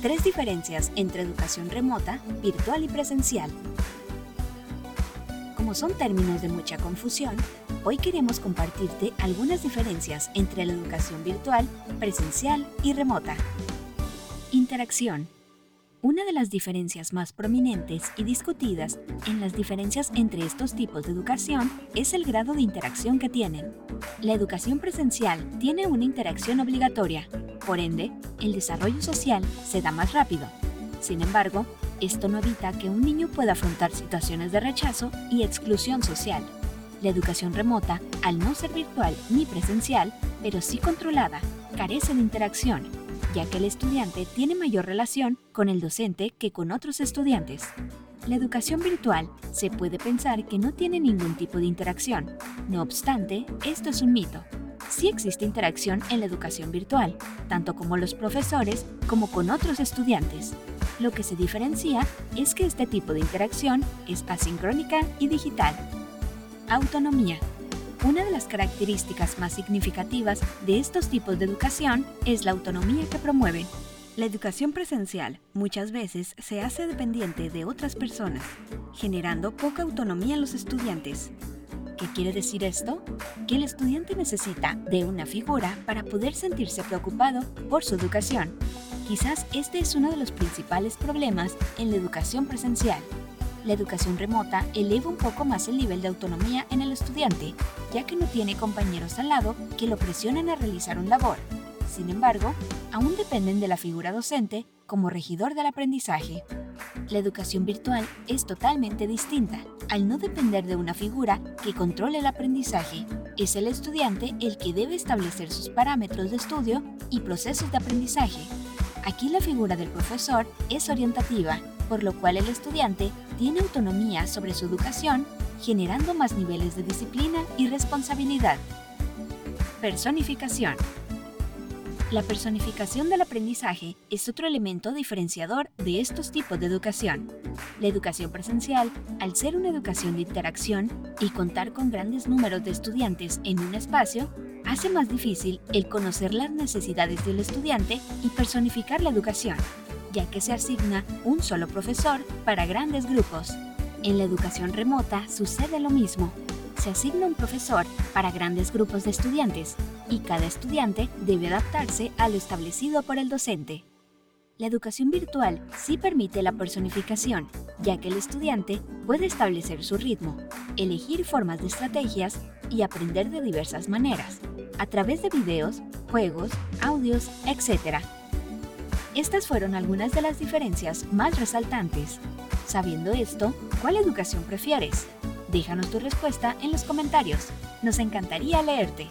Tres diferencias entre educación remota, virtual y presencial. Como son términos de mucha confusión, hoy queremos compartirte algunas diferencias entre la educación virtual, presencial y remota. Interacción. Una de las diferencias más prominentes y discutidas en las diferencias entre estos tipos de educación es el grado de interacción que tienen. La educación presencial tiene una interacción obligatoria, por ende, el desarrollo social se da más rápido. Sin embargo, esto no evita que un niño pueda afrontar situaciones de rechazo y exclusión social. La educación remota, al no ser virtual ni presencial, pero sí controlada, carece de interacción, ya que el estudiante tiene mayor relación con el docente que con otros estudiantes. La educación virtual se puede pensar que no tiene ningún tipo de interacción. No obstante, esto es un mito. Sí existe interacción en la educación virtual, tanto como los profesores como con otros estudiantes. Lo que se diferencia es que este tipo de interacción es asincrónica y digital. Autonomía. Una de las características más significativas de estos tipos de educación es la autonomía que promueven. La educación presencial muchas veces se hace dependiente de otras personas, generando poca autonomía en los estudiantes. ¿Qué quiere decir esto? Que el estudiante necesita de una figura para poder sentirse preocupado por su educación. Quizás este es uno de los principales problemas en la educación presencial. La educación remota eleva un poco más el nivel de autonomía en el estudiante, ya que no tiene compañeros al lado que lo presionen a realizar un labor, sin embargo, aún dependen de la figura docente como regidor del aprendizaje. La educación virtual es totalmente distinta. Al no depender de una figura que controle el aprendizaje, es el estudiante el que debe establecer sus parámetros de estudio y procesos de aprendizaje. Aquí la figura del profesor es orientativa, por lo cual el estudiante tiene autonomía sobre su educación, generando más niveles de disciplina y responsabilidad. Personificación. La personificación del aprendizaje es otro elemento diferenciador de estos tipos de educación. La educación presencial, al ser una educación de interacción y contar con grandes números de estudiantes en un espacio, hace más difícil el conocer las necesidades del estudiante y personificar la educación, ya que se asigna un solo profesor para grandes grupos. En la educación remota sucede lo mismo. Se asigna un profesor para grandes grupos de estudiantes, y cada estudiante debe adaptarse a lo establecido por el docente. La educación virtual sí permite la personificación, ya que el estudiante puede establecer su ritmo, elegir formas de estrategias y aprender de diversas maneras, a través de videos, juegos, audios, etc. Estas fueron algunas de las diferencias más resaltantes. Sabiendo esto, ¿cuál educación prefieres? Déjanos tu respuesta en los comentarios. Nos encantaría leerte.